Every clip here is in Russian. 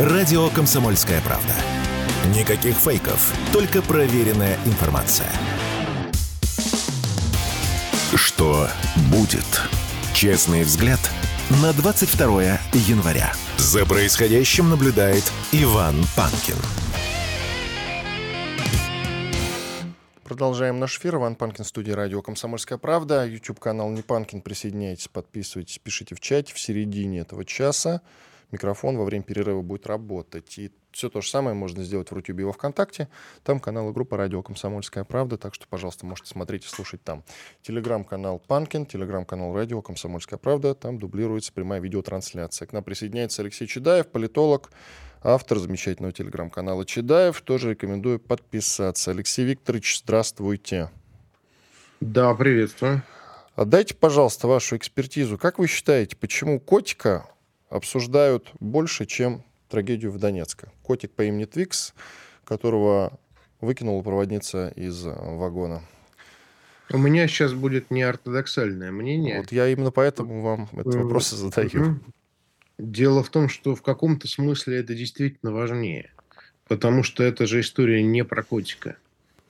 Радио «Комсомольская правда». Никаких фейков, только проверенная информация. Что будет? Честный взгляд на 22 января. За происходящим наблюдает Иван Панкин. Продолжаем наш эфир. Иван Панкин, студия радио «Комсомольская правда». YouTube-канал «Не Панкин». Присоединяйтесь, подписывайтесь, пишите в чате. В середине этого часа микрофон во время перерыва будет работать. И все то же самое можно сделать в Рутюбе и во Вконтакте. Там канал и группа «Радио Комсомольская правда», так что, пожалуйста, можете смотреть и слушать там. Телеграм-канал «Панкин», телеграм-канал «Радио Комсомольская правда», там дублируется прямая видеотрансляция. К нам присоединяется Алексей Чедаев, политолог, автор замечательного телеграм-канала Чедаев. Тоже рекомендую подписаться. Алексей Викторович, здравствуйте. Да, приветствую. Отдайте, пожалуйста, вашу экспертизу. Как вы считаете, почему котика обсуждают больше, чем трагедию в Донецке. Котик по имени Твикс, которого выкинула проводница из э, вагона. У меня сейчас будет неортодоксальное мнение. Вот я именно поэтому вам этот вопрос и задаю. Дело в том, что в каком-то смысле это действительно важнее. Потому что это же история не про котика.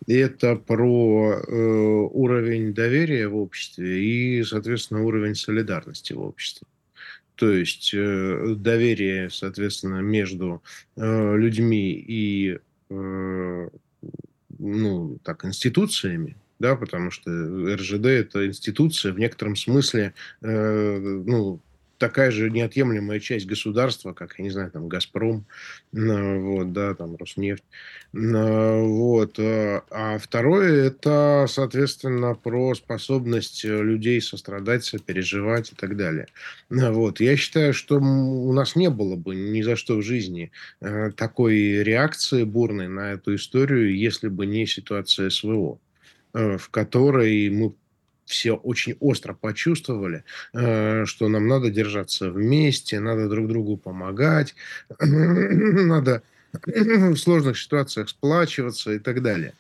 Это про э, уровень доверия в обществе и, соответственно, уровень солидарности в обществе то есть э, доверие, соответственно, между э, людьми и э, ну, так, институциями, да, потому что РЖД это институция в некотором смысле, ну, такая же неотъемлемая часть государства, как, я не знаю, там, «Газпром», вот, да, там, «Роснефть». Вот. Э, а второе – это, соответственно, про способность людей сострадать, сопереживать и так далее. Вот. Я считаю, что у нас не было бы ни за что в жизни э, такой реакции бурной на эту историю, если бы не ситуация СВО э, в которой мы все очень остро почувствовали, э, что нам надо держаться вместе, надо друг другу помогать, надо в сложных ситуациях сплачиваться и так далее.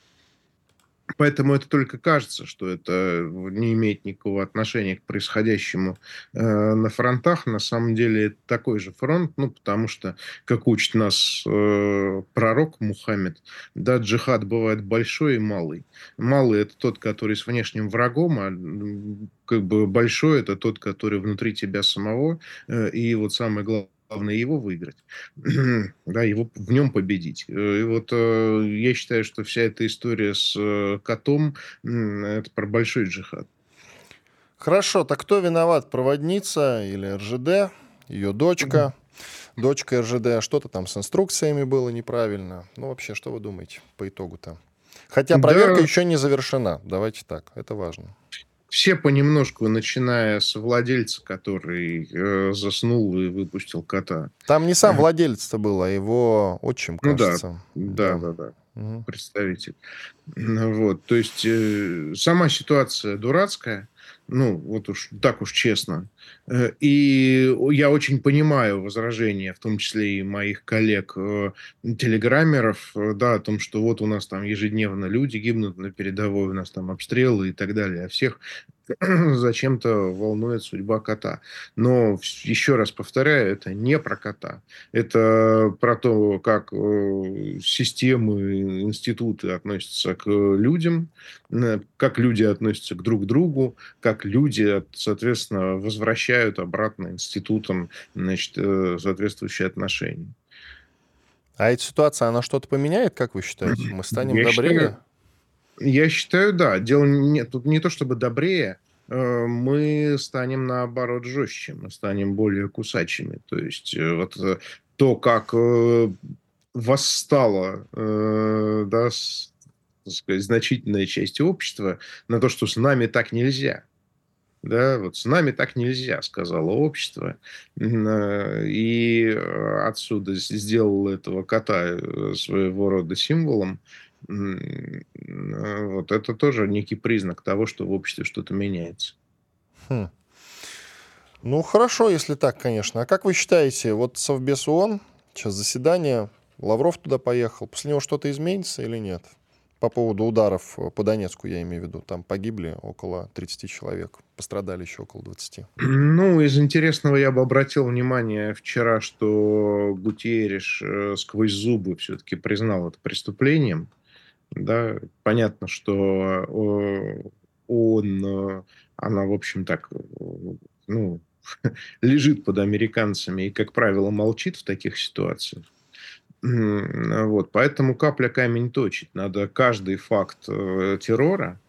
Поэтому это только кажется, что это не имеет никакого отношения к происходящему э, на фронтах. На самом деле это такой же фронт, ну, потому что, как учит нас э, пророк Мухаммед, да, джихад бывает большой и малый. Малый – это тот, который с внешним врагом, а как бы большой – это тот, который внутри тебя самого. Э, и вот самое главное главное его выиграть, да, его в нем победить. Э, и вот э, я считаю, что вся эта история с э, котом это про большой джихад. Хорошо, так кто виноват? Проводница или РЖД, ее дочка, дочка РЖД, что-то там с инструкциями было неправильно. Ну, вообще, что вы думаете по итогу-то? Хотя проверка да. еще не завершена. Давайте так, это важно все понемножку, начиная с владельца, который э, заснул и выпустил кота. Там не сам владелец-то был, а его отчим, кажется. Ну да, да, да, да. Угу. Представитель. Вот, то есть э, сама ситуация дурацкая ну, вот уж так уж честно. Э, и я очень понимаю возражения, в том числе и моих коллег-телеграммеров, э, да, о том, что вот у нас там ежедневно люди гибнут на передовой, у нас там обстрелы и так далее. А всех зачем-то волнует судьба кота. Но еще раз повторяю, это не про кота. Это про то, как э, системы, институты относятся к людям, как люди относятся к друг другу, как люди, соответственно, возвращают обратно институтам значит, э, соответствующие отношения. А эта ситуация, она что-то поменяет, как вы считаете? Мы станем Я добрее? Считаю, я считаю, да. Дело не, тут не то чтобы добрее, э, мы станем наоборот жестче, мы станем более кусачими. То есть э, вот э, то, как восстала да, значительная часть общества на то, что с нами так нельзя. Да, вот с нами так нельзя, сказала общество. И отсюда сделал этого кота своего рода символом. Вот это тоже некий признак того, что в обществе что-то меняется. Хм. Ну, хорошо, если так, конечно. А как вы считаете, вот Совбез ООН, сейчас заседание, Лавров туда поехал, после него что-то изменится или нет? по поводу ударов по Донецку, я имею в виду. Там погибли около 30 человек, пострадали еще около 20. Ну, из интересного я бы обратил внимание вчера, что Гутиериш э, сквозь зубы все-таки признал это преступлением. Да, понятно, что э, он, э, она, в общем, так, ну, лежит под американцами и, как правило, молчит в таких ситуациях. Вот, поэтому капля камень точит. Надо каждый факт э, террора,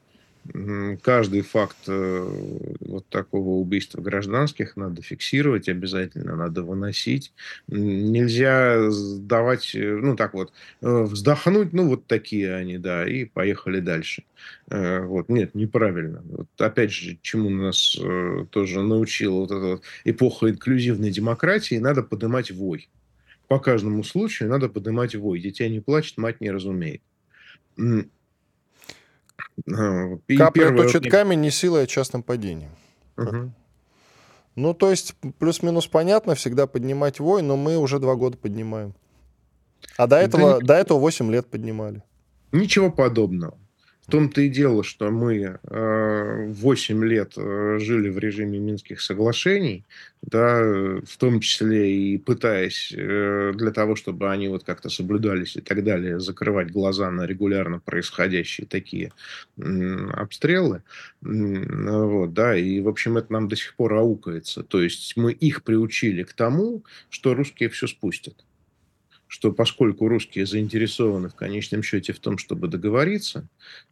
каждый факт э, вот такого убийства гражданских надо фиксировать обязательно, надо выносить. Нельзя давать, э, ну так вот, вздохнуть, ну вот такие они, да, и поехали дальше. Вот, нет, неправильно. Вот, опять же, чему нас тоже научила вот эта вот эпоха инклюзивной демократии, надо поднимать вой по каждому случаю надо поднимать вой. Дитя не плачет, мать не разумеет. И Капля первое... точит камень, не силой, а частным падением. Угу. Ну, то есть, плюс-минус понятно, всегда поднимать вой, но мы уже два года поднимаем. А до этого, да, до этого 8 лет поднимали. Ничего подобного. Том-то и дело, что мы э, 8 лет э, жили в режиме Минских соглашений, да, в том числе и пытаясь э, для того, чтобы они вот как-то соблюдались и так далее, закрывать глаза на регулярно происходящие такие обстрелы. Вот, да, и, в общем, это нам до сих пор аукается. То есть мы их приучили к тому, что русские все спустят что поскольку русские заинтересованы в конечном счете в том, чтобы договориться,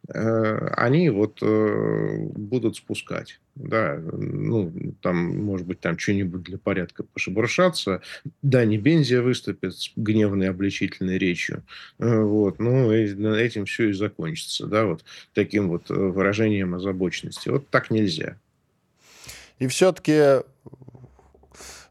э, они вот э, будут спускать. Да, ну, там, может быть, там что-нибудь для порядка пошебуршаться. Да, не Бензия выступит с гневной обличительной речью. Э, вот, ну, этим все и закончится, да, вот таким вот выражением озабоченности. Вот так нельзя. И все-таки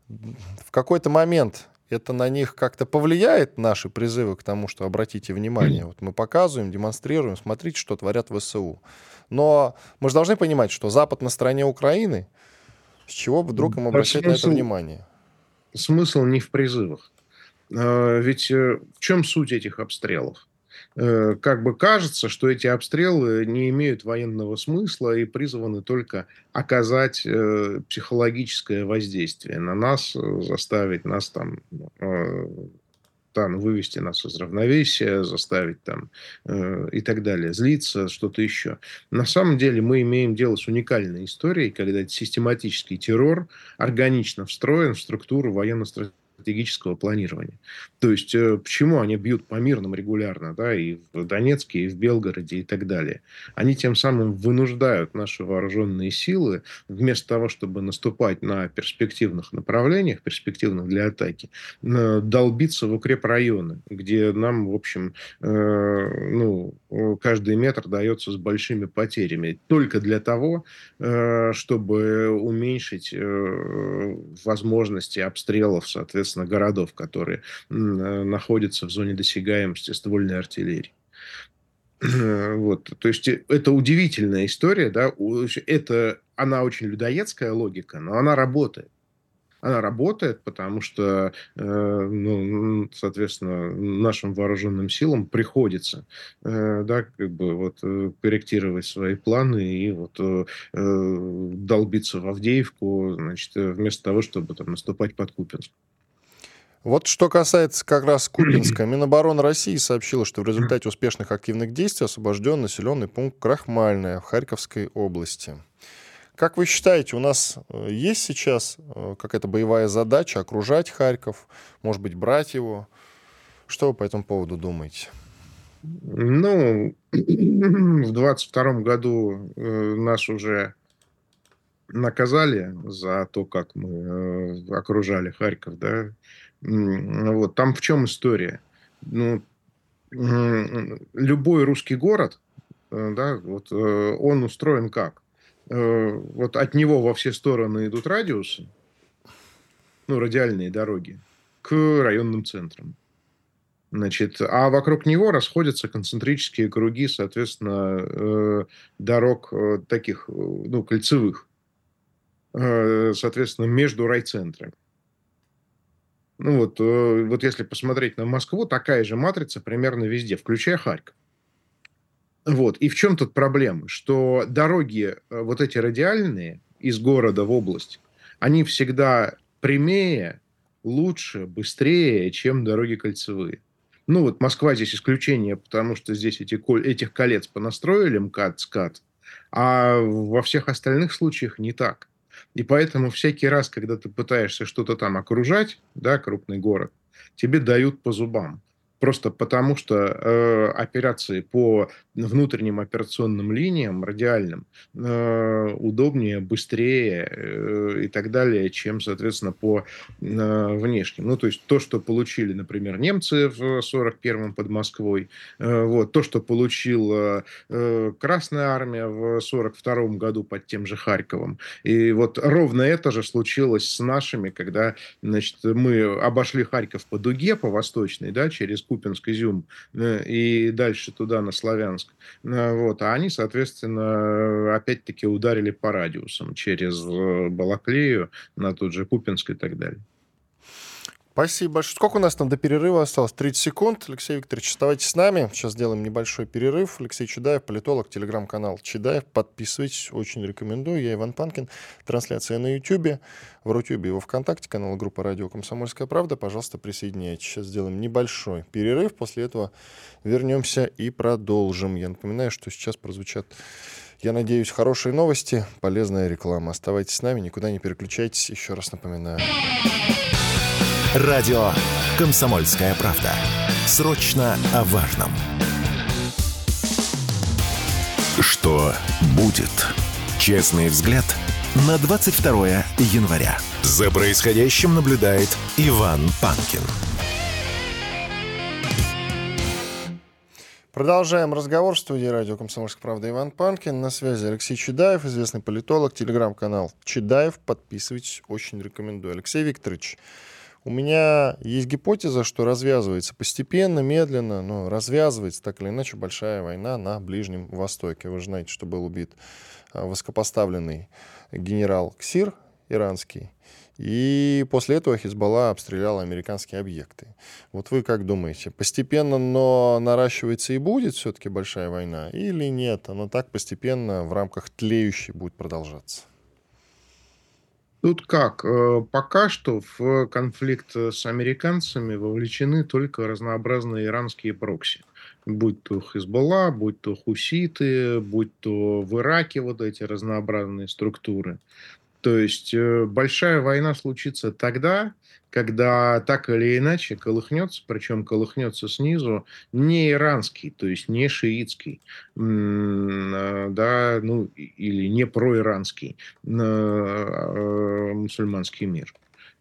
в какой-то момент это на них как-то повлияет, наши призывы к тому, что обратите внимание, вот мы показываем, демонстрируем, смотрите, что творят ВСУ. Но мы же должны понимать, что Запад на стороне Украины, с чего вдруг им обращать смысл, на это внимание? Смысл не в призывах. А, ведь э, в чем суть этих обстрелов? Э, как бы кажется, что эти обстрелы не имеют военного смысла и призваны только оказать э, психологическое воздействие на нас, э, заставить нас там там, вывести нас из равновесия, заставить там и так далее, злиться, что-то еще. На самом деле мы имеем дело с уникальной историей, когда систематический террор органично встроен в структуру военно-стратегического стратегического планирования. То есть, э, почему они бьют по мирным регулярно, да, и в Донецке, и в Белгороде, и так далее. Они тем самым вынуждают наши вооруженные силы, вместо того, чтобы наступать на перспективных направлениях, перспективных для атаки, долбиться в укрепрайоны, где нам, в общем, э, ну, каждый метр дается с большими потерями. Только для того, э, чтобы уменьшить возможности обстрелов, соответственно, соответственно, городов, которые э, находятся в зоне досягаемости ствольной артиллерии. Вот, то есть э, это удивительная история, да, это, она очень людоедская логика, но она работает. Она работает, потому что, э, ну, соответственно, нашим вооруженным силам приходится, да, как бы вот корректировать свои планы и вот долбиться в Авдеевку, значит, вместо того, чтобы там наступать под Купинск. Вот что касается как раз Купинска, Минобороны России сообщила, что в результате успешных активных действий освобожден населенный пункт Крахмальная в Харьковской области. Как вы считаете, у нас э, есть сейчас э, какая-то боевая задача окружать Харьков, может быть, брать его? Что вы по этому поводу думаете? Ну, в 22 году э, нас уже наказали за то, как мы окружали Харьков, да, вот, там в чем история? Ну, любой русский город, э, да, вот, э, он устроен как? Э, вот от него во все стороны идут радиусы, ну, радиальные дороги, к районным центрам. Значит, а вокруг него расходятся концентрические круги, соответственно, дорог таких, ну, кольцевых, соответственно, между райцентрами. Ну вот, э, вот если посмотреть на Москву, такая же матрица примерно везде, включая Харьков. Вот. И в чем тут проблема? Что дороги э, вот эти радиальные из города в область, они всегда прямее, лучше, быстрее, чем дороги кольцевые. Ну вот Москва здесь исключение, потому что здесь эти, этих колец понастроили МКАД, СКАД, а во всех остальных случаях не так. И поэтому всякий раз, когда ты пытаешься что-то там окружать, да, крупный город, тебе дают по зубам просто потому что э, операции по внутренним операционным линиям, радиальным, э, удобнее, быстрее э, и так далее, чем, соответственно, по э, внешним. Ну, то есть то, что получили, например, немцы в 41-м под Москвой, э, вот, то, что получила э, Красная Армия в 42-м году под тем же Харьковом. И вот ровно это же случилось с нашими, когда, значит, мы обошли Харьков по дуге, по восточной, да, через Купинск, Изюм э, и дальше туда, на Славянск. Э, вот. А они, соответственно, опять-таки ударили по радиусам через э, Балаклею на тот же Купинск и так далее. Спасибо. Сколько у нас там до перерыва осталось? 30 секунд. Алексей Викторович, оставайтесь с нами. Сейчас сделаем небольшой перерыв. Алексей Чудаев, политолог, телеграм-канал Чудаев. Подписывайтесь, очень рекомендую. Я Иван Панкин. Трансляция на YouTube, в Рутюбе и во Вконтакте, канал группа «Радио Комсомольская правда». Пожалуйста, присоединяйтесь. Сейчас сделаем небольшой перерыв. После этого вернемся и продолжим. Я напоминаю, что сейчас прозвучат я надеюсь, хорошие новости, полезная реклама. Оставайтесь с нами, никуда не переключайтесь. Еще раз напоминаю. Радио «Комсомольская правда». Срочно о важном. Что будет? Честный взгляд на 22 января. За происходящим наблюдает Иван Панкин. Продолжаем разговор в студии радио «Комсомольская правда» Иван Панкин. На связи Алексей Чедаев, известный политолог, телеграм-канал Чедаев. Подписывайтесь, очень рекомендую. Алексей Викторович, у меня есть гипотеза, что развязывается постепенно, медленно, но развязывается так или иначе большая война на Ближнем Востоке. Вы же знаете, что был убит а, высокопоставленный генерал Ксир иранский. И после этого Хизбалла обстреляла американские объекты. Вот вы как думаете, постепенно, но наращивается и будет все-таки большая война? Или нет, она так постепенно в рамках тлеющей будет продолжаться? Тут как? Э, пока что в конфликт с американцами вовлечены только разнообразные иранские прокси. Будь то Хизбалла, будь то хуситы, будь то в Ираке вот эти разнообразные структуры. То есть э, большая война случится тогда, когда так или иначе колыхнется, причем колыхнется снизу, не иранский, то есть не шиитский, э, да, ну, или не проиранский э, мусульманский мир.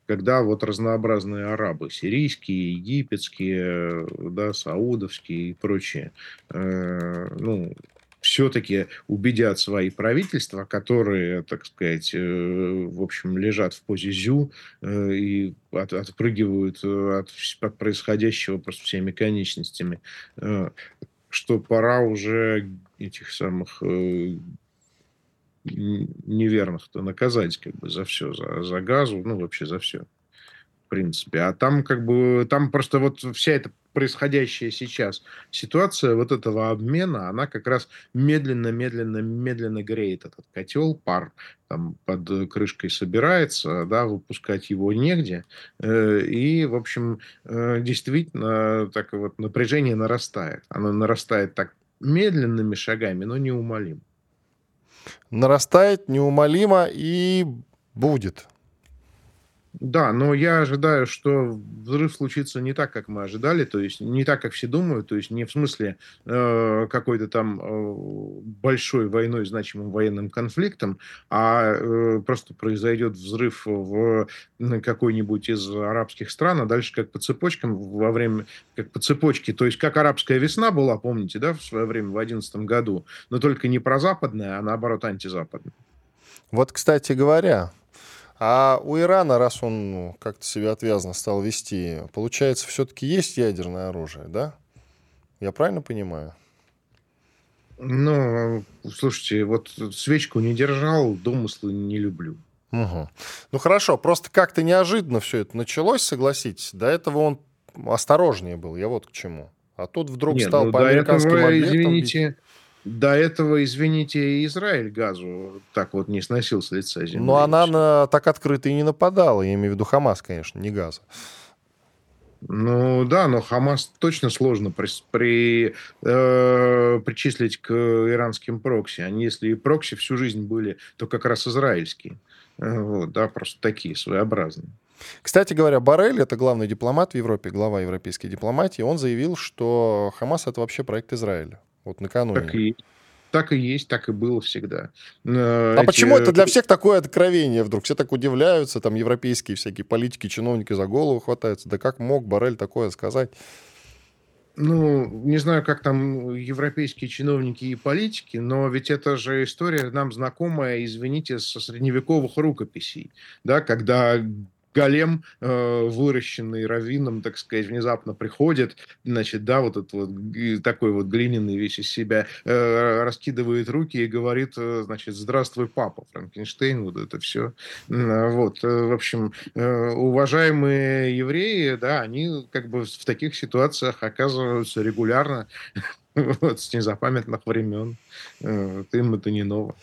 Когда вот разнообразные арабы, сирийские, египетские, да, саудовские и прочие, э, ну, все-таки убедят свои правительства, которые, так сказать, э, в общем, лежат в позе зю э, и от, отпрыгивают э, от, от происходящего просто всеми конечностями, что пора уже этих самых неверных-то наказать как бы за все, за, за газу, ну, вообще за все в принципе. А там как бы, там просто вот вся эта происходящая сейчас ситуация вот этого обмена, она как раз медленно, медленно, медленно греет этот котел, пар там под крышкой собирается, да, выпускать его негде. Э, и, в общем, э, действительно, так вот напряжение нарастает. Оно нарастает так медленными шагами, но неумолимо. Нарастает неумолимо и будет. Да, но я ожидаю, что взрыв случится не так, как мы ожидали, то есть не так, как все думают, то есть не в смысле э, какой-то там э, большой войной, значимым военным конфликтом, а э, просто произойдет взрыв в какой-нибудь из арабских стран, а дальше как по цепочкам во время, как по цепочке, то есть как арабская весна была, помните, да, в свое время в 2011 году, но только не прозападная, а наоборот антизападная. Вот, кстати говоря, а у Ирана, раз он ну, как-то себя отвязно стал вести, получается, все-таки есть ядерное оружие, да? Я правильно понимаю? Ну, слушайте, вот свечку не держал, домыслы не люблю. Угу. Ну хорошо, просто как-то неожиданно все это началось, согласитесь. До этого он осторожнее был, я вот к чему. А тут вдруг Нет, стал ну, по американским этого, объектам... Извините, До этого, извините, Израиль газу так вот не сносил с лица земли. Но она на, так открыто и не нападала. Я имею в виду Хамас, конечно, не газа. Ну да, но Хамас точно сложно при, при, э, причислить к иранским прокси. Они, если и прокси всю жизнь были, то как раз израильские. Э, вот, да, просто такие своеобразные. Кстати говоря, Барель, это главный дипломат в Европе, глава европейской дипломатии, он заявил, что Хамас это вообще проект Израиля. Вот накануне. Так и, так и есть, так и было всегда. А Эти... почему это для всех такое откровение вдруг? Все так удивляются, там европейские всякие политики, чиновники за голову хватаются. Да как мог Барель такое сказать? Ну, не знаю, как там европейские чиновники и политики, но ведь это же история нам знакомая, извините, со средневековых рукописей, да, когда голем, э, выращенный раввином, так сказать, внезапно приходит, значит, да, вот этот вот такой вот глиняный весь из себя, э, раскидывает руки и говорит, э, значит, здравствуй, папа, Франкенштейн, вот это все. Вот, в общем, уважаемые евреи, да, они как бы в таких ситуациях оказываются регулярно, вот, с незапамятных времен. Им это не ново.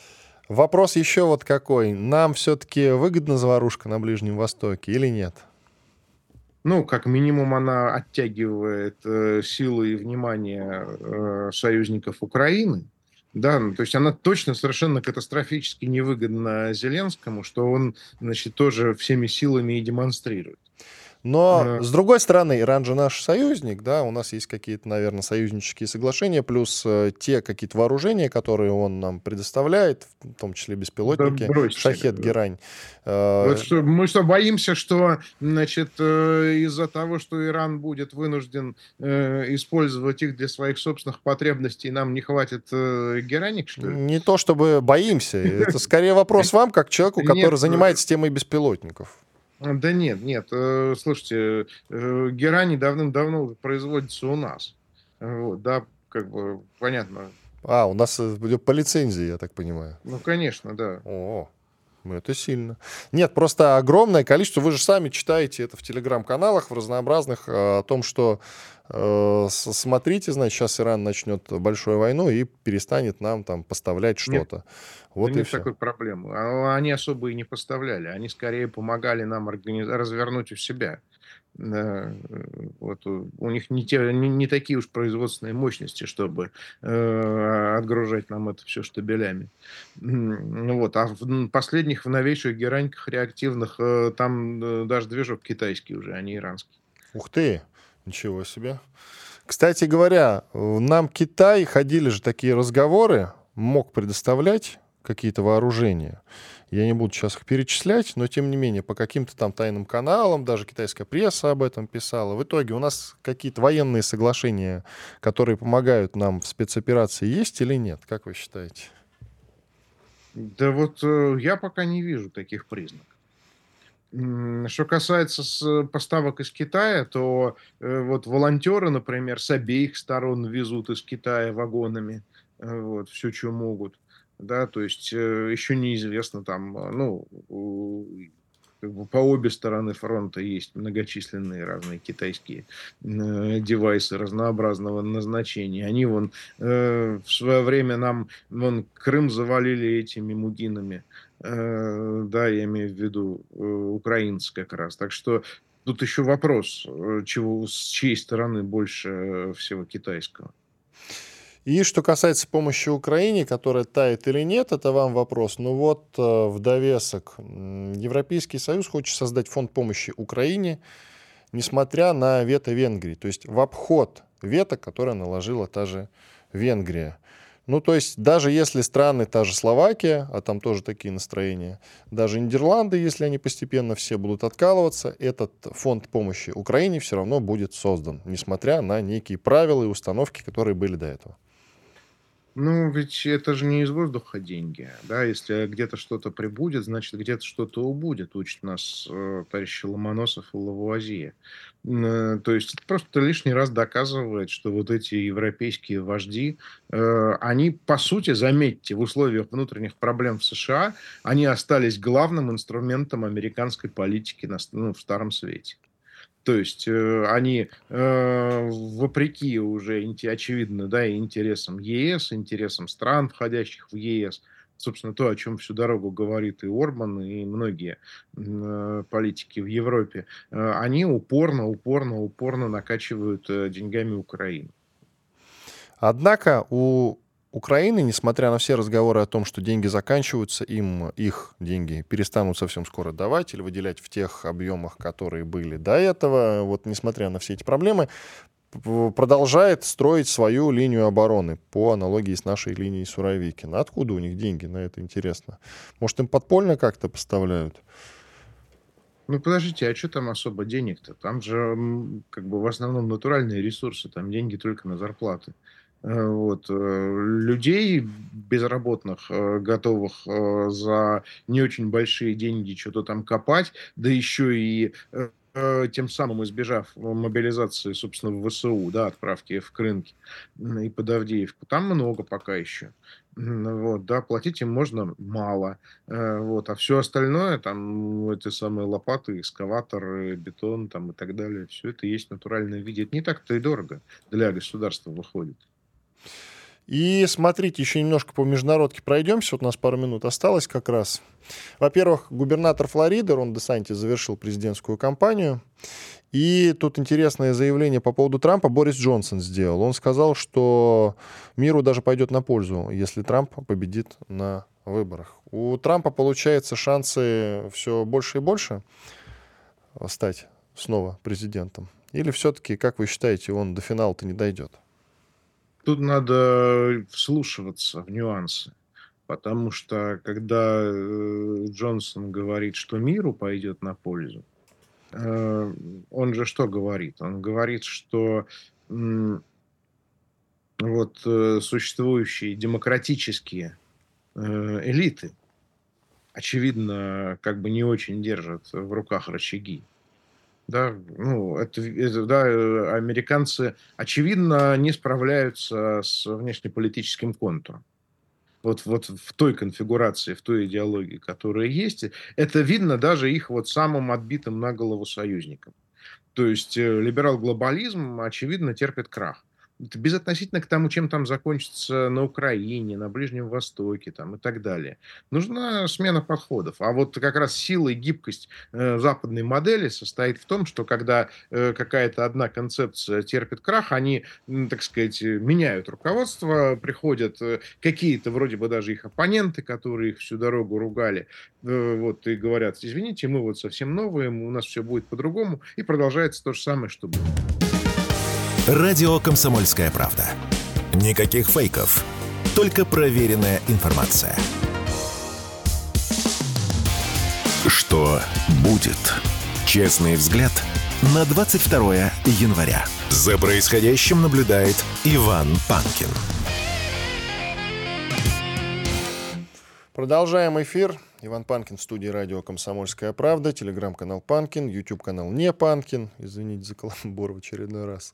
Вопрос еще вот какой. Нам все-таки выгодна заварушка на Ближнем Востоке или нет? Ну, как минимум, она оттягивает э, силы и внимание э, союзников Украины. Да, ну, то есть она точно совершенно катастрофически невыгодна Зеленскому, что он, значит, тоже всеми силами и демонстрирует. Но, mm с другой стороны, Иран же наш союзник, да, у нас есть какие-то, наверное, союзнические соглашения, плюс э, те какие-то вооружения, которые он нам предоставляет, в том числе беспилотники, да бросьте, Шахет, Герань. Э, вот что, мы что, боимся, что, значит, э, из-за того, что Иран будет вынужден э, использовать их для своих собственных потребностей, нам не хватит э, гераник, что ли? Не то, чтобы боимся, это скорее вопрос вам, как человеку, который занимается темой беспилотников. Да нет, нет. Э, слушайте, э, герани давным-давно производится у нас. Вот, да, как бы понятно. А, у нас э, по лицензии, я так понимаю. Ну, конечно, да. О, ну, это сильно. Нет, просто огромное количество. Вы же сами читаете это в телеграм-каналах, в разнообразных, о том, что э, смотрите, значит, сейчас Иран начнет большую войну и перестанет нам там поставлять что-то. Вот да и нет все. такой проблемы. А, они особо и не поставляли. Они скорее помогали нам организ... развернуть у себя. Вот у них не, те, не, не такие уж производственные мощности, чтобы э, отгружать нам это все штабелями. Вот. А в последних, в новейших гераньках реактивных, э, там э, даже движок китайский уже, а не иранский. Ух ты! Ничего себе. Кстати говоря, нам Китай, ходили же такие разговоры, мог предоставлять какие-то вооружения. Я не буду сейчас их перечислять, но тем не менее, по каким-то там тайным каналам, даже китайская пресса об этом писала. В итоге у нас какие-то военные соглашения, которые помогают нам в спецоперации, есть или нет? Как вы считаете? Да вот э, я пока не вижу таких признаков. Что касается с поставок из Китая, то э, вот волонтеры, например, с обеих сторон везут из Китая вагонами э, вот, все, что могут да, то есть э, еще неизвестно там, а, ну, по обе стороны фронта есть многочисленные разные китайские э, девайсы разнообразного назначения. Они вон э, в свое время нам вон Крым завалили этими мугинами, э, да, я имею в виду э, украинцы как раз. Так что тут еще вопрос, э, чего с чьей стороны больше э, всего китайского. И что касается помощи Украине, которая тает или нет, это вам вопрос. Ну вот э, в довесок. Европейский Союз хочет создать фонд помощи Украине, несмотря на вето Венгрии. То есть в обход вето, которое наложила та же Венгрия. Ну, то есть даже если страны, та же Словакия, а там тоже такие настроения, даже Нидерланды, если они постепенно все будут откалываться, этот фонд помощи Украине все равно будет создан, несмотря на некие правила и установки, которые были до этого. Ну, ведь это же не из воздуха деньги, да, если где-то что-то прибудет, значит, где-то что-то убудет, учит нас э, товарищ Ломоносов и Лавуазье. Э, то есть это просто лишний раз доказывает, что вот эти европейские вожди, э, они, по сути, заметьте, в условиях внутренних проблем в США, они остались главным инструментом американской политики на, ну, в Старом Свете. То есть э, они, э, вопреки уже, очевидно, да, интересам ЕС, интересам стран, входящих в ЕС, собственно, то, о чем всю дорогу говорит и Орбан, и многие э, политики в Европе, э, они упорно, упорно, упорно накачивают э, деньгами Украину. Однако у Украины, несмотря на все разговоры о том, что деньги заканчиваются, им их деньги перестанут совсем скоро давать или выделять в тех объемах, которые были до этого, вот несмотря на все эти проблемы, продолжает строить свою линию обороны по аналогии с нашей линией Суровикина. Откуда у них деньги на это интересно? Может, им подпольно как-то поставляют? Ну, подождите, а что там особо денег-то? Там же как бы в основном натуральные ресурсы, там деньги только на зарплаты. Э, вот, э, людей безработных, э, готовых за не очень большие деньги что-то там копать, да еще и тем самым избежав мобилизации, собственно, в ВСУ, да, отправки в Крынки и под Авдеевку, там много пока еще. Вот, да, платить им можно мало. Вот, а все остальное, там, эти самые лопаты, экскаватор, бетон там, и так далее, все это есть в натуральном виде. Это не так-то и дорого для государства выходит. И смотрите, еще немножко по международке пройдемся. Вот у нас пару минут осталось как раз. Во-первых, губернатор Флориды Рон Десантис завершил президентскую кампанию. И тут интересное заявление по поводу Трампа Борис Джонсон сделал. Он сказал, что миру даже пойдет на пользу, если Трамп победит на выборах. У Трампа получается шансы все больше и больше стать снова президентом. Или все-таки, как вы считаете, он до финала-то не дойдет? Тут надо вслушиваться в нюансы. Потому что когда э, Джонсон говорит, что миру пойдет на пользу, э, он же что говорит? Он говорит, что вот э, существующие демократические элиты, очевидно, как бы не очень держат в руках рычаги. Да, ну, это, да, э, американцы, очевидно, не справляются с внешнеполитическим контуром. Вот, вот в той конфигурации, в той идеологии, которая есть, это видно даже их вот самым отбитым на голову союзникам. То есть э, либерал-глобализм, очевидно, терпит крах безотносительно к тому, чем там закончится на Украине, на Ближнем Востоке там, и так далее. Нужна смена подходов. А вот как раз сила и гибкость э, западной модели состоит в том, что когда э, какая-то одна концепция терпит крах, они, э, так сказать, меняют руководство, приходят э, какие-то вроде бы даже их оппоненты, которые их всю дорогу ругали, э, вот, и говорят, извините, мы вот совсем новые, у нас все будет по-другому, и продолжается то же самое, что было. Радио «Комсомольская правда». Никаких фейков, только проверенная информация. Что будет? Честный взгляд на 22 января. За происходящим наблюдает Иван Панкин. Продолжаем эфир. Иван Панкин в студии радио «Комсомольская правда», телеграм-канал Панкин, YouTube-канал Не Панкин, извините за каламбур в очередной раз,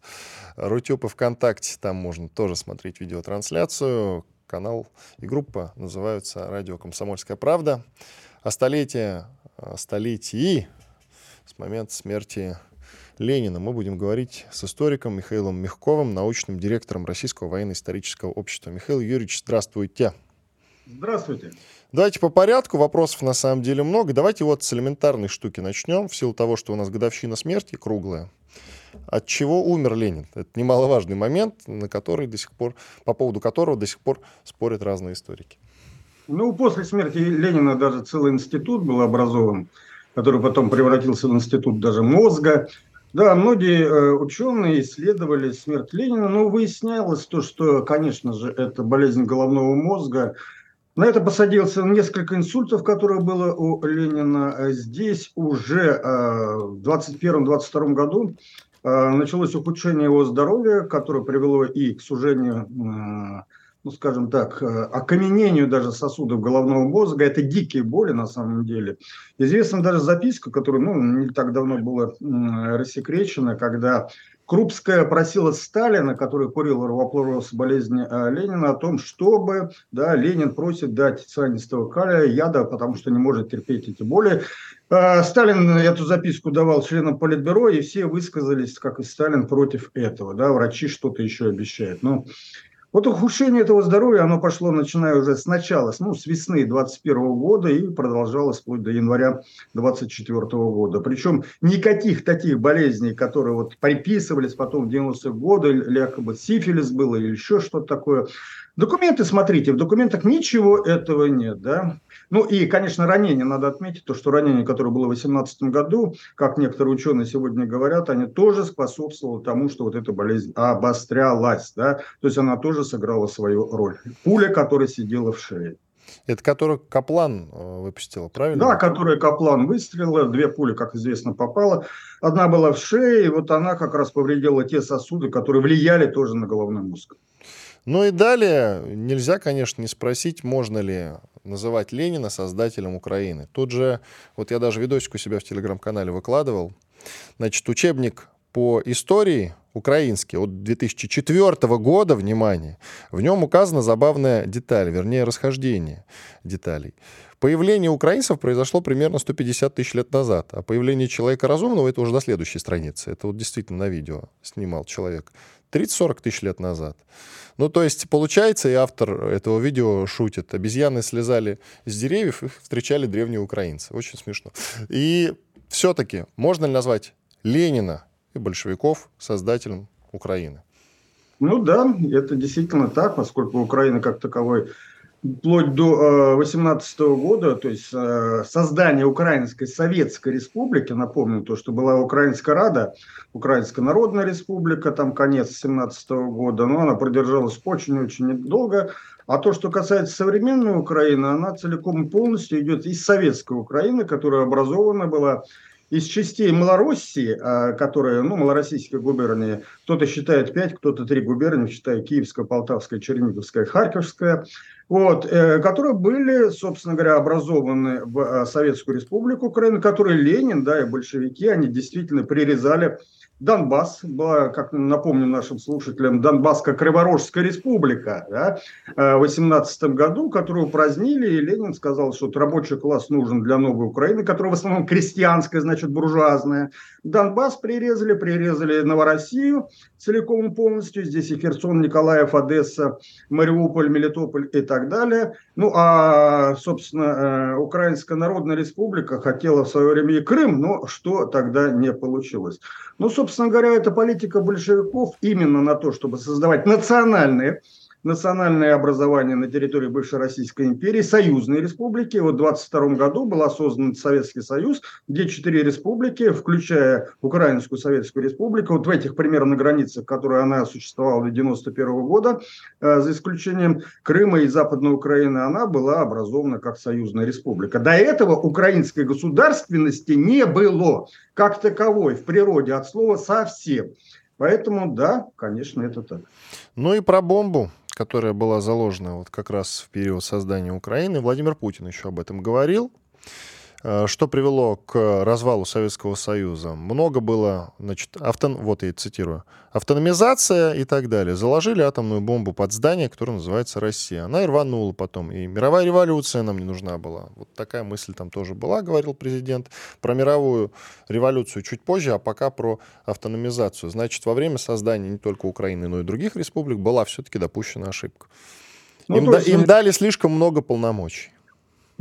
Рутюб и ВКонтакте, там можно тоже смотреть видеотрансляцию, канал и группа называются «Радио Комсомольская правда». О столетии, о столетии с момента смерти Ленина мы будем говорить с историком Михаилом Мягковым, научным директором Российского военно-исторического общества. Михаил Юрьевич, здравствуйте. Здравствуйте. Давайте по порядку. Вопросов на самом деле много. Давайте вот с элементарной штуки начнем. В силу того, что у нас годовщина смерти круглая. От чего умер Ленин? Это немаловажный момент, на который до сих пор, по поводу которого до сих пор спорят разные историки. Ну, после смерти Ленина даже целый институт был образован, который потом превратился в институт даже мозга. Да, многие э, ученые исследовали смерть Ленина, но выяснялось то, что, конечно же, это болезнь головного мозга, на это посадился несколько инсультов, которые было у Ленина. Здесь уже э, в 2021-2022 году э, началось ухудшение его здоровья, которое привело и к сужению, э, ну скажем так, окаменению даже сосудов головного мозга. Это дикие боли на самом деле. Известна даже записка, которая ну, не так давно была рассекречена, когда Крупская просила Сталина, который курил вопрос болезни э, Ленина, о том, чтобы, да, Ленин просит дать цианистого калия, яда, потому что не может терпеть эти боли. Э, Сталин эту записку давал членам Политбюро, и все высказались, как и Сталин, против этого. Да, врачи что-то еще обещают. Но вот ухудшение этого здоровья, оно пошло, начиная уже с начала, ну, с весны 21 года и продолжалось вплоть до января 24 года. Причем никаких таких болезней, которые вот приписывались потом в 90-е годы, якобы сифилис был или еще что-то такое. Документы, смотрите, в документах ничего этого нет, да. Ну и, конечно, ранение, надо отметить, то, что ранение, которое было в 2018 году, как некоторые ученые сегодня говорят, они тоже способствовали тому, что вот эта болезнь обострялась, да, то есть она тоже сыграла свою роль. Пуля, которая сидела в шее. Это которую Каплан э, выпустил, правильно? Да, которая Каплан выстрелила, две пули, как известно, попало. Одна была в шее, и вот она как раз повредила те сосуды, которые влияли тоже на головной мозг. Ну и далее нельзя, конечно, не спросить, можно ли называть Ленина создателем Украины. Тут же, вот я даже видосик у себя в телеграм-канале выкладывал, значит, учебник по истории украинский от 2004 года, внимание, в нем указана забавная деталь, вернее, расхождение деталей. Появление украинцев произошло примерно 150 тысяч лет назад, а появление человека разумного это уже до следующей страницы. Это вот действительно на видео снимал человек 30-40 тысяч лет назад. Ну, то есть, получается, и автор этого видео шутит, обезьяны слезали с деревьев, их встречали древние украинцы. Очень смешно. И все-таки можно ли назвать Ленина и большевиков создателем Украины? Ну да, это действительно так, поскольку Украина как таковой вплоть до 18 э, года, то есть э, создание Украинской Советской Республики, напомню то, что была Украинская Рада, Украинская Народная Республика, там конец 17 года, но она продержалась очень-очень недолго. А то, что касается современной Украины, она целиком и полностью идет из советской Украины, которая образована была из частей Малороссии, а, которые, ну, малороссийские губернии, кто-то считает 5, кто-то 3 губернии, считая Киевская, Полтавская, Черниговская, Харьковская, вот, э, которые были, собственно говоря, образованы в а, Советскую Республику Украины, которые Ленин, да, и большевики, они действительно прирезали Донбасс, была, как напомню нашим слушателям, Донбасская Криворожская республика да, э, в 18 году, которую упразднили, и Ленин сказал, что рабочий класс нужен для новой Украины, которая в основном крестьянская, значит, буржуазная. Донбасс прирезали, прирезали Новороссию целиком и полностью, здесь и Херсон, Николаев, Одесса, Мариуполь, Мелитополь и так далее. Ну, а, собственно, э, Украинская Народная Республика хотела в свое время и Крым, но что тогда не получилось. Ну, собственно говоря, это политика большевиков именно на то, чтобы создавать национальные национальное образование на территории бывшей Российской империи, союзные республики. Вот в 22 году был создан Советский Союз, где четыре республики, включая Украинскую Советскую Республику, вот в этих примерно границах, которые она существовала до 91 года, э, за исключением Крыма и Западной Украины, она была образована как союзная республика. До этого украинской государственности не было как таковой в природе от слова совсем. Поэтому да, конечно, это так. Ну и про бомбу которая была заложена вот как раз в период создания Украины. Владимир Путин еще об этом говорил. Э, что привело к развалу Советского Союза? Много было, значит, автон... вот я цитирую, автономизация и так далее. Заложили атомную бомбу под здание, которое называется Россия. Она и рванула потом. И мировая революция нам не нужна была. Вот такая мысль там тоже была, говорил президент. Про мировую революцию чуть позже, а пока про автономизацию. Значит, во время создания не только Украины, но и других республик была все-таки допущена ошибка. Ну, им, есть... им дали слишком много полномочий.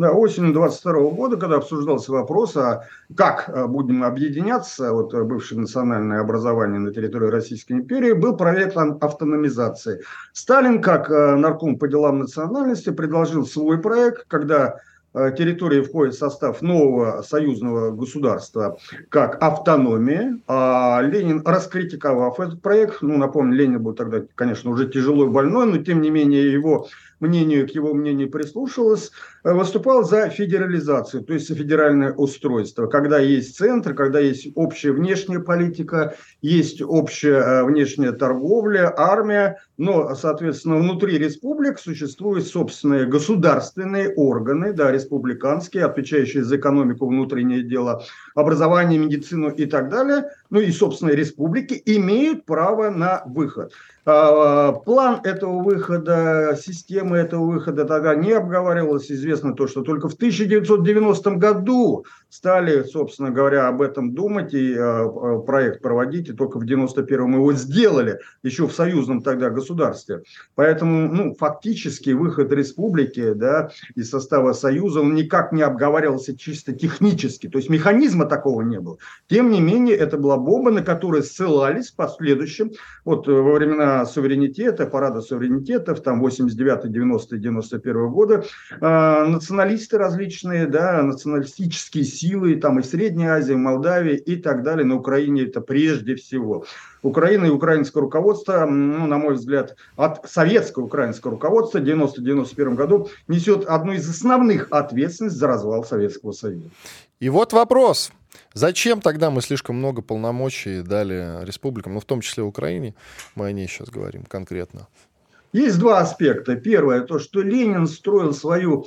Да, осенью 22 года, когда обсуждался вопрос, а как э, будем объединяться, вот э, бывшее национальное образование на территории Российской империи, был проект автономизации. Сталин, как э, нарком по делам национальности, предложил свой проект, когда территории входит в состав нового союзного государства как автономия. А Ленин, раскритиковав этот проект, ну, напомню, Ленин был тогда, конечно, уже тяжело больной, но тем не менее его мнению, к его мнению прислушалась, э, выступал за федерализацию, то есть федеральное устройство, когда есть центр, когда есть общая внешняя политика, есть общая э, внешняя торговля, армия, но, соответственно, внутри республик существуют собственные государственные органы, да, республиканские, отвечающие за экономику, внутреннее дело, образование, медицину и так далее, ну и, собственно, республики имеют право на выход. А, план этого выхода, система этого выхода тогда не обговаривалась. Известно то, что только в 1990 году стали, собственно говоря, об этом думать и а, проект проводить, и только в 91-м его сделали, еще в союзном тогда государстве. Поэтому, ну, фактически выход республики да, из состава союза, он никак не обговаривался чисто технически, то есть механизма такого не было. Тем не менее, это была бомба, на которую ссылались в последующем, вот э, во времена суверенитета, парада суверенитетов, там 89 90 91 года, э, националисты различные, да, националистические силы, там и Средняя Азия, Молдавия и так далее, на Украине это прежде всего. Украина и украинское руководство, ну, на мой взгляд, от советского украинского руководства в 90-91 году несет одну из основных ответственностей за развал Советского Союза. И вот вопрос. Зачем тогда мы слишком много полномочий дали республикам, ну, в том числе Украине? Мы о ней сейчас говорим конкретно. Есть два аспекта. Первое, то, что Ленин строил свою,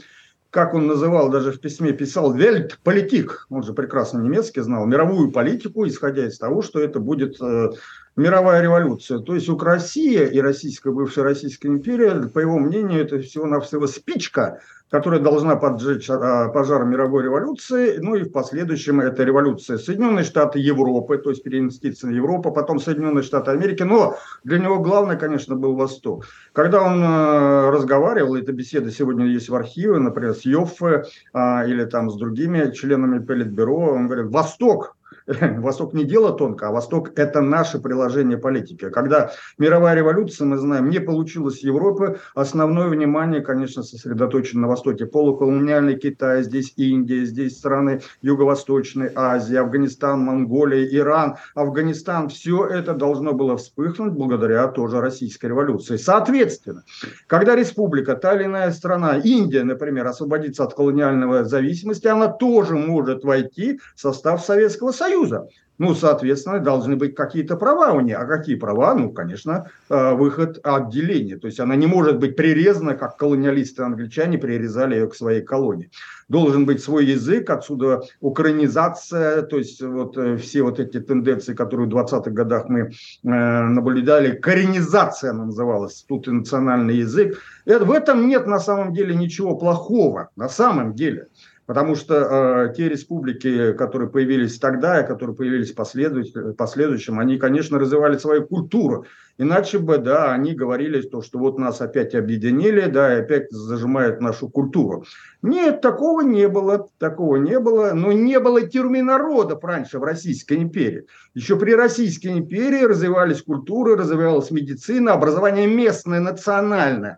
как он называл, даже в письме писал, вельтполитик, он же прекрасно немецкий знал, мировую политику, исходя из того, что это будет э, мировая революция. То есть у Россия и российская, бывшая Российская империя, по его мнению, это всего-навсего спичка, которая должна поджечь а, пожар мировой революции, ну и в последующем это революция Соединенные Штаты Европы, то есть переинвестиция на Европу, потом Соединенные Штаты Америки, но для него главное, конечно, был Восток. Когда он э, разговаривал, эта беседа сегодня есть в архиве, например, с Йоффе а, или там с другими членами Политбюро, он говорит, Восток Восток не дело тонко, а Восток – это наше приложение политики. Когда мировая революция, мы знаем, не получилась в Европе, основное внимание, конечно, сосредоточено на Востоке. Полуколониальный Китай, здесь Индия, здесь страны Юго-Восточной Азии, Афганистан, Монголия, Иран. Афганистан – все это должно было вспыхнуть благодаря тоже российской революции. Соответственно, когда республика, та или иная страна, Индия, например, освободится от колониальной зависимости, она тоже может войти в состав Советского Союза. Союза. Ну, соответственно, должны быть какие-то права у нее. А какие права? Ну, конечно, э, выход отделения. То есть она не может быть прирезана, как колониалисты-англичане прирезали ее к своей колонии. Должен быть свой язык, отсюда украинизация, то есть вот э, все вот эти тенденции, которые в 20-х годах мы э, наблюдали, коренизация она называлась, тут и национальный язык. в этом нет на самом деле ничего плохого, на самом деле. Потому что э, те республики, которые появились тогда и которые появились в последующем, они, конечно, развивали свою культуру. Иначе бы, да, они говорили, то, что вот нас опять объединили, да, и опять зажимают нашу культуру. Нет, такого не было, такого не было. Но не было тюрьмы народов раньше в Российской империи. Еще при Российской империи развивались культуры, развивалась медицина, образование местное, национальное.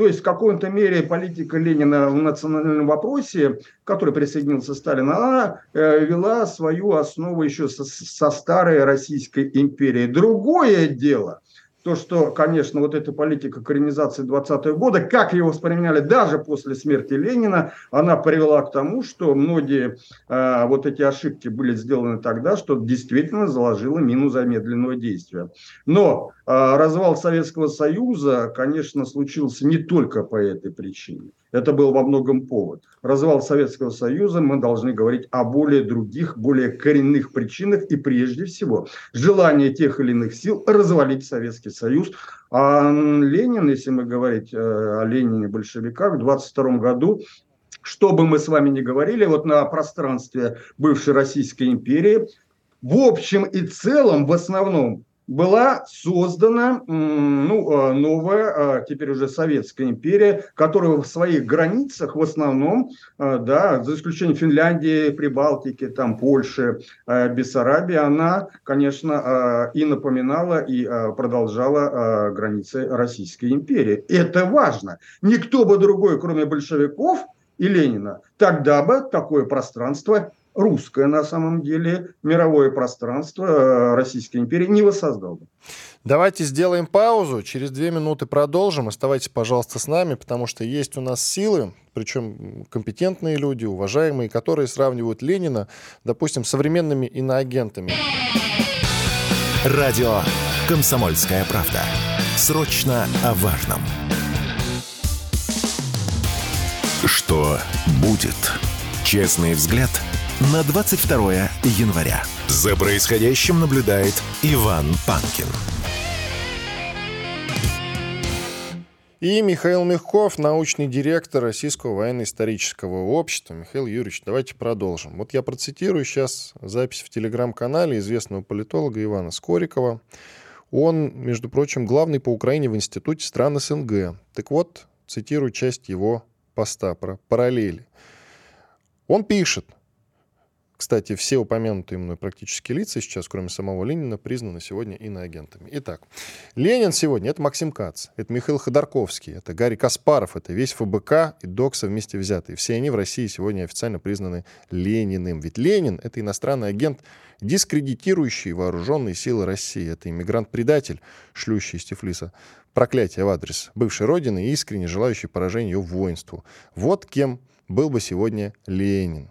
То есть в какой-то мере политика Ленина в национальном вопросе, к присоединился Сталин, она э, вела свою основу еще со, со старой Российской империи. Другое дело – то, что, конечно, вот эта политика коренизации 20-го года, как ее воспринимали даже после смерти Ленина, она привела к тому, что многие э, вот эти ошибки были сделаны тогда, что действительно заложило мину замедленного действия. Но э, развал Советского Союза, конечно, случился не только по этой причине. Это был во многом повод. Развал Советского Союза мы должны говорить о более других, более коренных причинах и прежде всего желание тех или иных сил развалить Советский Союз. А Ленин, если мы говорить э, о Ленине большевиках, в 22 году что бы мы с вами ни говорили, вот на пространстве бывшей Российской империи, в общем и целом, в основном, была создана ну, а, новая, а, теперь уже Советская империя, которая в своих границах в основном, а, да, за исключением Финляндии, Прибалтики, там, Польши, Бессарабии, она, конечно, и напоминала, и продолжала границы Российской империи. Это важно. Никто бы другой, кроме большевиков и Ленина, тогда бы такое пространство русское на самом деле мировое пространство э, Российской империи не воссоздал бы. Давайте сделаем паузу, через две минуты продолжим. Оставайтесь, пожалуйста, с нами, потому что есть у нас силы, причем компетентные люди, уважаемые, которые сравнивают Ленина, допустим, с современными иноагентами. Радио «Комсомольская правда». Срочно о важном. Что будет? Честный взгляд – на 22 января. За происходящим наблюдает Иван Панкин. И Михаил Мягков, научный директор Российского военно-исторического общества. Михаил Юрьевич, давайте продолжим. Вот я процитирую сейчас запись в телеграм-канале известного политолога Ивана Скорикова. Он, между прочим, главный по Украине в Институте стран СНГ. Так вот, цитирую часть его поста про параллели. Он пишет, кстати, все упомянутые мной практически лица сейчас, кроме самого Ленина, признаны сегодня иноагентами. Итак, Ленин сегодня — это Максим Кац, это Михаил Ходорковский, это Гарри Каспаров, это весь ФБК и ДОКСа вместе взятые. Все они в России сегодня официально признаны Лениным. Ведь Ленин — это иностранный агент, дискредитирующий вооруженные силы России. Это иммигрант-предатель, шлющий из Тифлиса проклятие в адрес бывшей родины и искренне желающий поражения ее воинству. Вот кем был бы сегодня Ленин.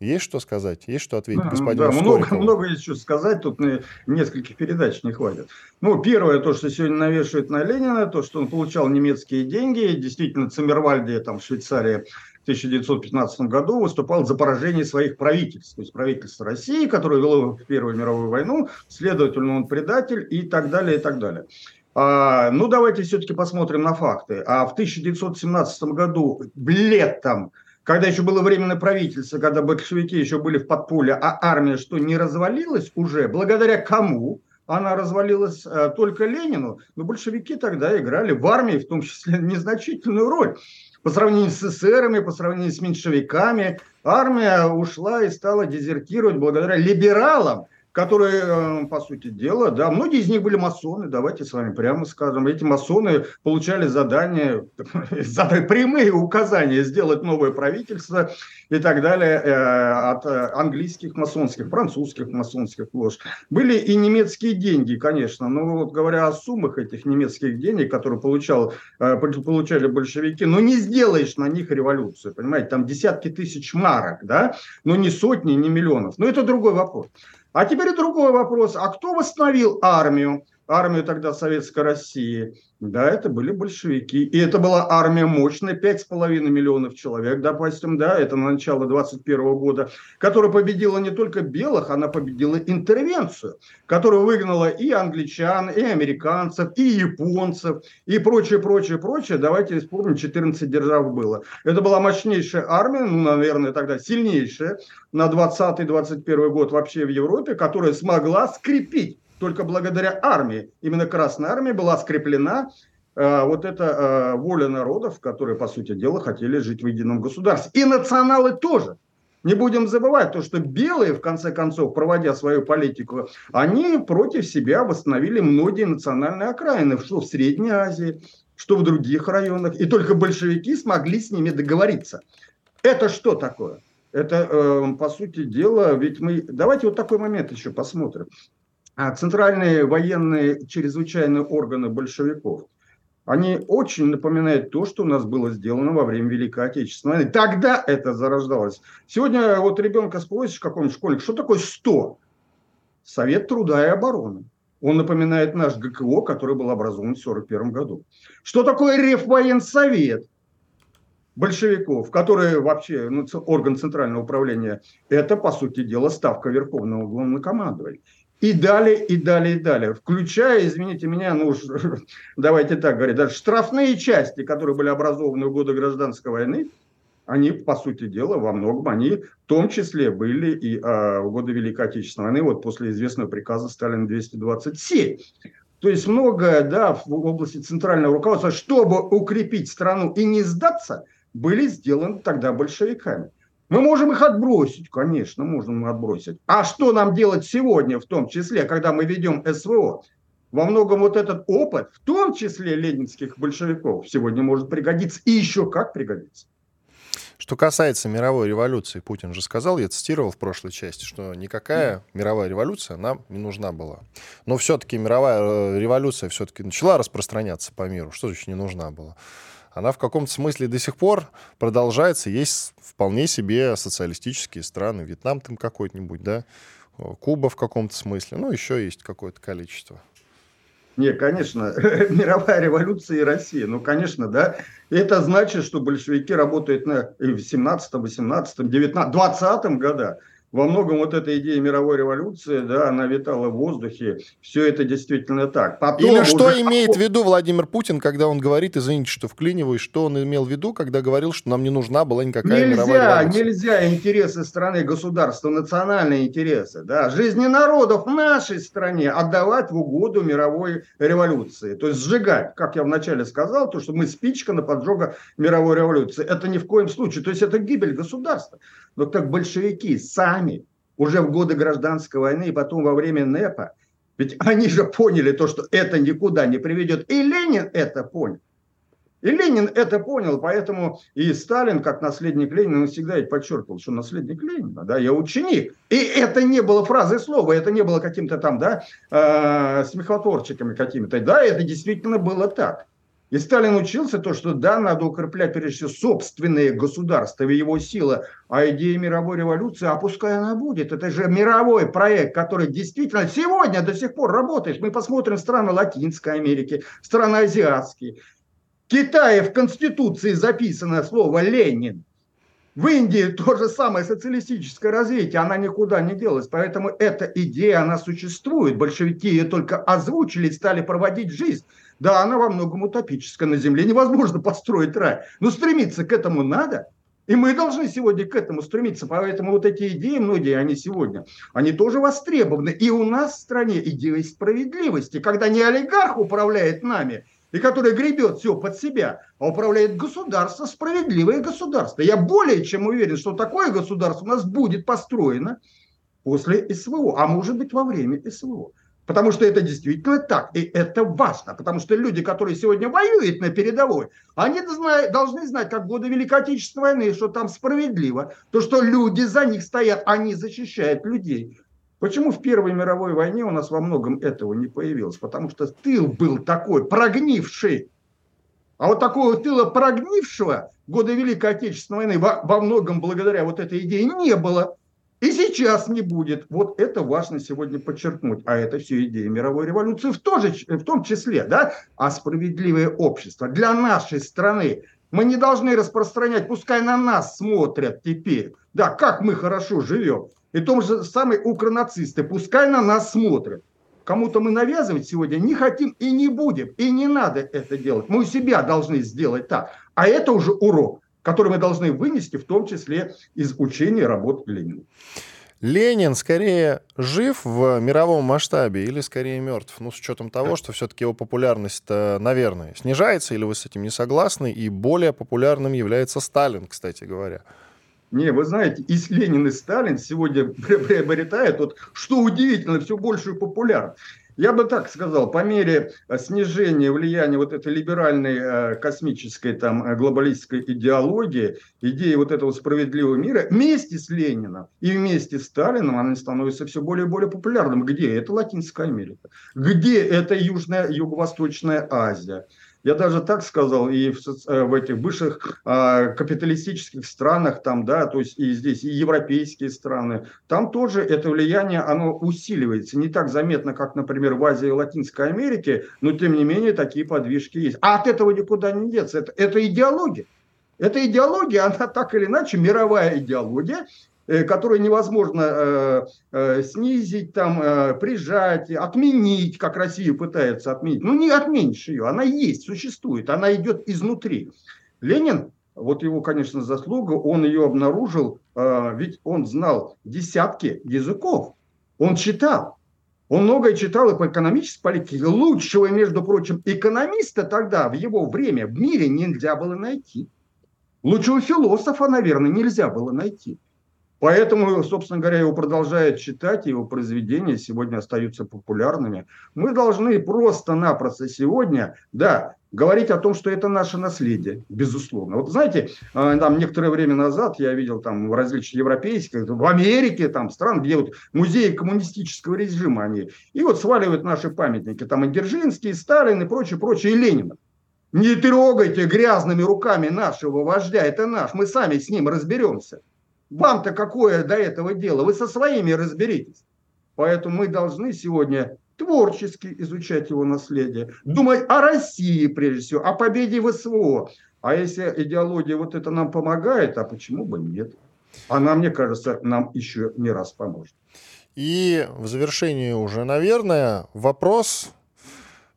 Есть что сказать? Есть что ответить да, господину да, много, много есть что сказать, тут нескольких передач не хватит. Ну, первое, то, что сегодня навешивают на Ленина, то, что он получал немецкие деньги. Действительно, Циммервальде, там, в Швейцарии, в 1915 году выступал за поражение своих правительств. То есть правительство России, которое вело в Первую мировую войну, следовательно, он предатель и так далее, и так далее. А, ну, давайте все-таки посмотрим на факты. А в 1917 году, летом, когда еще было временное правительство, когда большевики еще были в подполье, а армия что, не развалилась уже? Благодаря кому? Она развалилась а, только Ленину, но большевики тогда играли в армии, в том числе, незначительную роль. По сравнению с эсерами, по сравнению с меньшевиками, армия ушла и стала дезертировать благодаря либералам, которые, э, по сути дела, да, многие из них были масоны, давайте с вами прямо скажем. Эти масоны получали задания, прямые указания сделать новое правительство и так далее э, от э, английских масонских, французских масонских лож. Были и немецкие деньги, конечно, но вот говоря о суммах этих немецких денег, которые получал, получали большевики, но не сделаешь на них революцию, понимаете, там десятки тысяч марок, да, но не сотни, не миллионов. Но это другой вопрос. А теперь другой вопрос. А кто восстановил армию? Армию тогда Советской России. Да, это были большевики. И это была армия мощная, 5,5 миллионов человек, допустим, да, это на начало 21 года, которая победила не только белых, она победила интервенцию, которая выгнала и англичан, и американцев, и японцев, и прочее, прочее, прочее. Давайте вспомним, 14 держав было. Это была мощнейшая армия, ну, наверное, тогда сильнейшая на 20-21 год вообще в Европе, которая смогла скрепить только благодаря армии, именно Красная Армия была скреплена э, вот эта э, воля народов, которые, по сути дела, хотели жить в едином государстве. И националы тоже. Не будем забывать то, что белые, в конце концов, проводя свою политику, они против себя восстановили многие национальные окраины, что в Средней Азии, что в других районах. И только большевики смогли с ними договориться. Это что такое? Это, э, по сути дела, ведь мы... Давайте вот такой момент еще посмотрим. А центральные военные чрезвычайные органы большевиков, они очень напоминают то, что у нас было сделано во время Великой Отечественной войны. Тогда это зарождалось. Сегодня вот ребенка спросишь, какой-нибудь школьник, что такое 100? Совет труда и обороны. Он напоминает наш ГКО, который был образован в 1941 году. Что такое Реввоенсовет большевиков, который вообще ну, орган центрального управления? Это, по сути дела, ставка Верховного Главнокомандования. И далее, и далее, и далее. Включая, извините меня, ну уж давайте так говорить, даже штрафные части, которые были образованы в годы гражданской войны, они, по сути дела, во многом, они в том числе были и а, в годы Великой Отечественной войны, вот после известного приказа Сталина 227. То есть многое, да, в области центрального руководства, чтобы укрепить страну и не сдаться, были сделаны тогда большевиками. Мы можем их отбросить, конечно, можем отбросить. А что нам делать сегодня, в том числе, когда мы ведем СВО? Во многом вот этот опыт, в том числе ленинских большевиков, сегодня может пригодиться. И еще как пригодится. Что касается мировой революции, Путин же сказал, я цитировал в прошлой части, что никакая мировая революция нам не нужна была. Но все-таки мировая э, революция все-таки начала распространяться по миру. Что значит не нужна была? Она в каком-то смысле до сих пор продолжается. Есть вполне себе социалистические страны. Вьетнам там какой-нибудь, да, Куба в каком-то смысле. Ну, еще есть какое-то количество. Не, конечно, мировая революция и Россия. Ну, конечно, да. Это значит, что большевики работают на, в 17, 18, 19, 20 годах во многом вот эта идея мировой революции, да, она витала в воздухе. Все это действительно так. Потом Или что уже... имеет в виду Владимир Путин, когда он говорит, извините, что вклиниваюсь, что он имел в виду, когда говорил, что нам не нужна была никакая нельзя, мировая революция? Нельзя интересы страны, государства, национальные интересы, да, жизни народов в нашей стране отдавать в угоду мировой революции. То есть сжигать, как я вначале сказал, то, что мы спичка на поджога мировой революции. Это ни в коем случае. То есть это гибель государства. Но так большевики сами уже в годы гражданской войны и потом во время НЭПа, ведь они же поняли то, что это никуда не приведет. И Ленин это понял. И Ленин это понял, поэтому и Сталин, как наследник Ленина, он всегда ведь подчеркивал, что наследник Ленина, да, я ученик. И это не было фразой слова, это не было каким-то там, да, э, смехотворчиками какими-то. Да, это действительно было так. И Сталин учился то, что да, надо укреплять прежде всего собственные государства и его сила, а идея мировой революции, а пускай она будет, это же мировой проект, который действительно сегодня до сих пор работает. Мы посмотрим страны Латинской Америки, страны азиатские. В Китае в Конституции записано слово «Ленин». В Индии то же самое социалистическое развитие, она никуда не делась. Поэтому эта идея, она существует. Большевики ее только озвучили, стали проводить жизнь. Да, она во многом утопическая. На Земле невозможно построить рай. Но стремиться к этому надо. И мы должны сегодня к этому стремиться. Поэтому вот эти идеи, многие они сегодня, они тоже востребованы. И у нас в стране идея справедливости, когда не олигарх управляет нами, и который гребет все под себя, а управляет государство, справедливое государство. Я более чем уверен, что такое государство у нас будет построено после СВО, а может быть во время СВО. Потому что это действительно так, и это важно, потому что люди, которые сегодня воюют на передовой, они должны знать, как в годы Великой Отечественной войны, что там справедливо, то, что люди за них стоят, они защищают людей. Почему в Первой мировой войне у нас во многом этого не появилось? Потому что тыл был такой, прогнивший. А вот такого тыла прогнившего годы Великой Отечественной войны во, во многом благодаря вот этой идее не было. И сейчас не будет. Вот это важно сегодня подчеркнуть. А это все идея мировой революции в, тоже, в том числе. Да? А справедливое общество для нашей страны. Мы не должны распространять, пускай на нас смотрят теперь. Да, как мы хорошо живем. И том же самые укронацисты, пускай на нас смотрят. Кому-то мы навязывать сегодня не хотим и не будем. И не надо это делать. Мы у себя должны сделать так. А это уже урок который мы должны вынести, в том числе из учения работ Ленина. Ленин скорее жив в мировом масштабе или скорее мертв? Ну, с учетом того, что все-таки его популярность, наверное, снижается, или вы с этим не согласны? И более популярным является Сталин, кстати говоря. Не, вы знаете, и Ленин, и Сталин сегодня приобретают, вот, что удивительно, все большую популярность. Я бы так сказал, по мере э, снижения влияния вот этой либеральной э, космической там э, глобалистской идеологии, идеи вот этого справедливого мира, вместе с Лениным и вместе с Сталином они становятся все более и более популярными. Где? Это Латинская Америка. Где? Это Южная, Юго-Восточная Азия. Я даже так сказал, и в, э, в этих бывших э, капиталистических странах, там, да, то есть и здесь, и европейские страны, там тоже это влияние, оно усиливается. Не так заметно, как, например, в Азии и Латинской Америке, но тем не менее такие подвижки есть. А от этого никуда не деться. Это, это идеология. Эта идеология, она так или иначе мировая идеология, Э, которую невозможно э, э, снизить, там, прижать, отменить, как Россия пытается отменить. Ну, не отменишь ее, она есть, существует, она идет изнутри. Ленин, вот его, конечно, заслуга, он ее обнаружил, ведь он знал десятки языков, он читал, он многое читал и по экономической политике. Лучшего, между прочим, экономиста тогда, в его время, в мире нельзя было найти. Лучшего философа, наверное, нельзя было найти. Поэтому, собственно говоря, его продолжают читать, его произведения сегодня остаются популярными. Мы должны просто-напросто сегодня, да, говорить о том, что это наше наследие, безусловно. Вот знаете, э, там некоторое время назад я видел там в различных европейских, в Америке, там стран, где вот музеи коммунистического режима они, и вот сваливают наши памятники, там и Дзержинский, и Сталин, и прочее, прочее, и Ленина. Не трогайте грязными руками нашего вождя, это наш, мы сами с ним разберемся. Вам-то какое до этого дело? Вы со своими разберитесь. Поэтому мы должны сегодня творчески изучать его наследие, думать о России прежде всего, о победе в СВО. А если идеология вот это нам помогает, а почему бы нет? Она, мне кажется, нам еще не раз поможет. И в завершении уже, наверное, вопрос,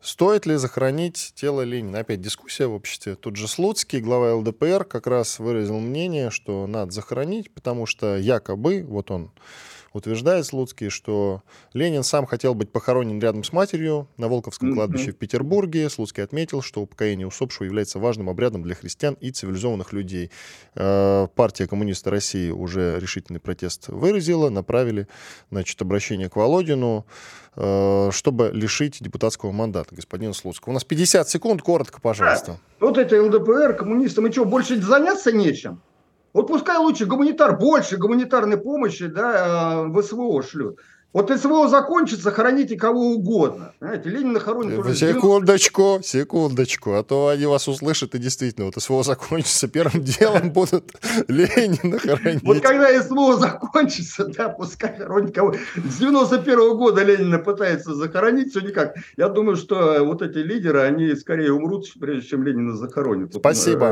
стоит ли захоронить тело Ленина. Опять дискуссия в обществе. Тут же Слуцкий, глава ЛДПР, как раз выразил мнение, что надо захоронить, потому что якобы, вот он утверждает Слуцкий, что Ленин сам хотел быть похоронен рядом с матерью на Волковском кладбище в Петербурге. Слуцкий отметил, что упокоение усопшего является важным обрядом для христиан и цивилизованных людей. Э, партия коммуниста России уже решительный протест выразила, направили значит, обращение к Володину, э, чтобы лишить депутатского мандата господина Слуцкого. У нас 50 секунд, коротко, пожалуйста. Вот это ЛДПР, коммунисты, мы что, больше заняться нечем? Вот пускай лучше гуманитар, больше гуманитарной помощи да, в СВО шлют. Вот СВО закончится, хороните кого угодно. Знаете, Ленина хоронит уже... Секундочку, секундочку, а то они вас услышат, и действительно, вот СВО закончится, первым делом будут Ленина хоронить. Вот когда СВО закончится, да, пускай хоронит кого... С 91 -го года Ленина пытается захоронить, все никак. Я думаю, что вот эти лидеры, они скорее умрут, прежде чем Ленина захоронят. Спасибо.